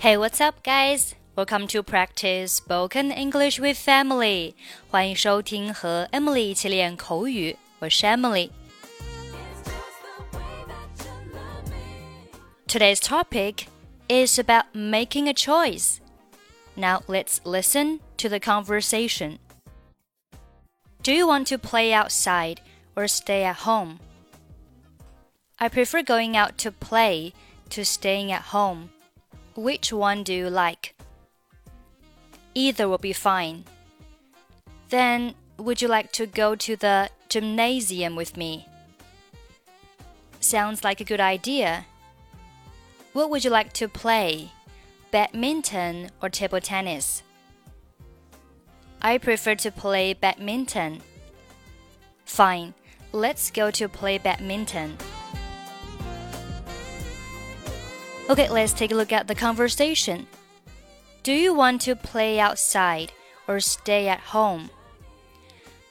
Hey, what's up, guys? Welcome to practice spoken English with Emily. 欢迎收听和 Emily 一起练口语。我是 Emily。Today's topic is about making a choice. Now let's listen to the conversation. Do you want to play outside or stay at home? I prefer going out to play to staying at home. Which one do you like? Either will be fine. Then, would you like to go to the gymnasium with me? Sounds like a good idea. What would you like to play? Badminton or table tennis? I prefer to play badminton. Fine, let's go to play badminton. Okay, let's take a look at the conversation. Do you want to play outside or stay at home?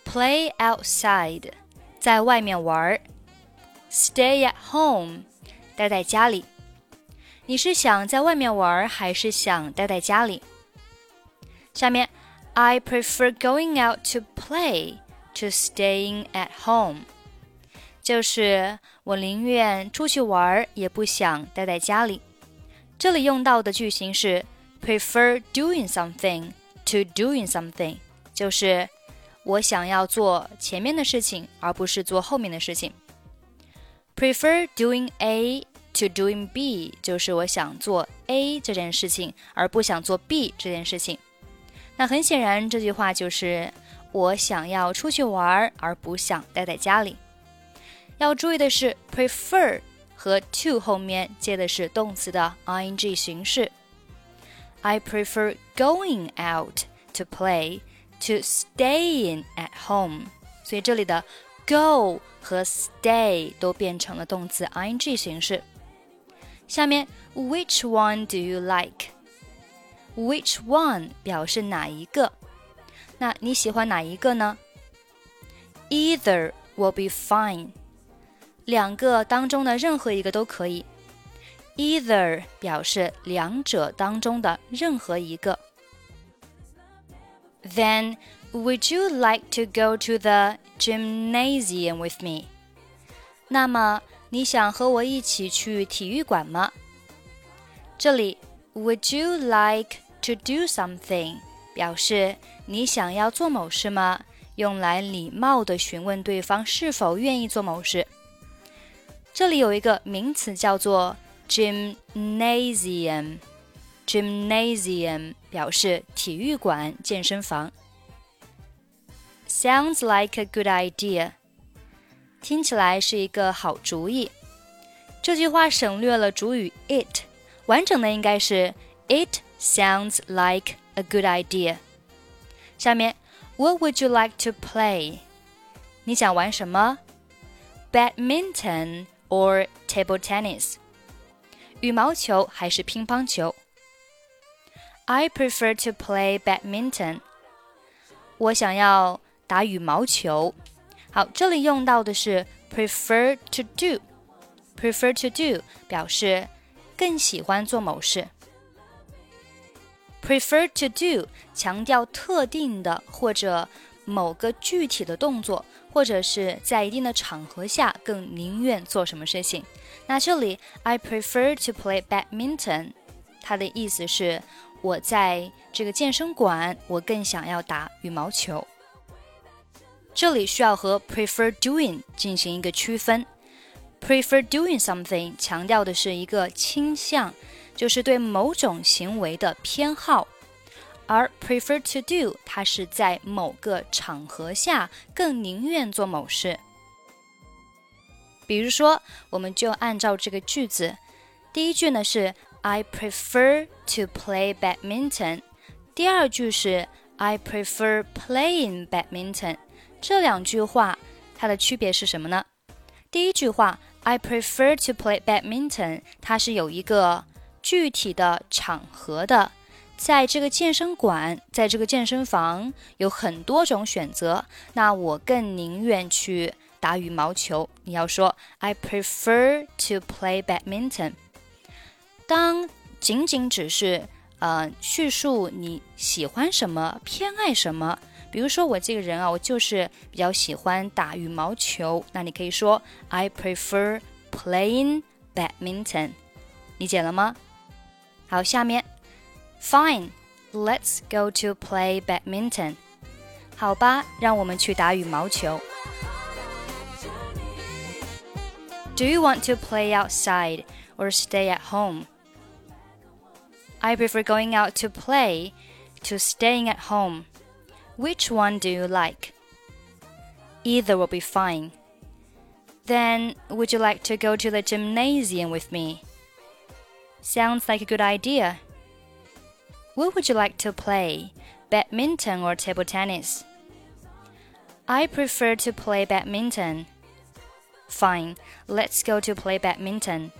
Play outside，在外面玩。Stay at home，待在家里。你是想在外面玩，还是想待在家里？下面，I prefer going out to play to staying at home，就是我宁愿出去玩，也不想待在家里。 这里用到的句型是 prefer doing something to doing something，就是我想要做前面的事情，而不是做后面的事情。prefer doing A to doing B，就是我想做 A 这件事情，而不想做 B 这件事情。那很显然，这句话就是我想要出去玩，而不想待在家里。要注意的是，prefer。和 to 后面接的是动词的 ing 形式。I prefer going out to play to staying at home。所以这里的 go 和 stay 都变成了动词 ing 形式。下面 Which one do you like? Which one 表示哪一个？那你喜欢哪一个呢？Either will be fine。 两个当中的任何一个都可以。Either 表示两者当中的任何一个。Then, would you like to go to the gymnasium with me? 那么你想和我一起去体育馆吗？这里 Would you like to do something 表示你想要做某事吗？用来礼貌地询问对方是否愿意做某事。 这里有一个名词叫做 gymnasium，gymnasium 表示体育馆、健身房。Sounds like a good idea，听起来是一个好主意。这句话省略了主语 it，完整的应该是 It sounds like a good idea。下面，What would you like to play？你想玩什么？Badminton。 or table tennis？羽毛球还是乒乓球？I prefer to play badminton。我想要打羽毛球。好，这里用到的是 prefer to do。prefer to do 表示更喜欢做某事。prefer to do 强调特定的或者 某个具体的动作。或者是在一定的场合下更宁愿做什么事情。那这里 I prefer to play badminton，它的意思是我在这个健身馆，我更想要打羽毛球。这里需要和 prefer doing 进行一个区分。prefer doing something 强调的是一个倾向，就是对某种行为的偏好。而 prefer to do，它是在某个场合下更宁愿做某事。比如说，我们就按照这个句子，第一句呢是 I prefer to play badminton，第二句是 I prefer playing badminton。这两句话它的区别是什么呢？第一句话 I prefer to play badminton，它是有一个具体的场合的。在这个健身馆，在这个健身房有很多种选择，那我更宁愿去打羽毛球。你要说 I prefer to play badminton。当仅仅只是呃叙述你喜欢什么、偏爱什么。比如说我这个人啊，我就是比较喜欢打羽毛球，那你可以说 I prefer playing badminton。理解了吗？好，下面 Fine, let's go to play badminton。好吧，让我们去打羽毛球。Do you want to play outside or stay at home? I prefer going out to play to staying at home. Which one do you like? Either will be fine. Then, would you like to go to the gymnasium with me? Sounds like a good idea. What would you like to play? Badminton or table tennis? I prefer to play badminton. Fine, let's go to play badminton.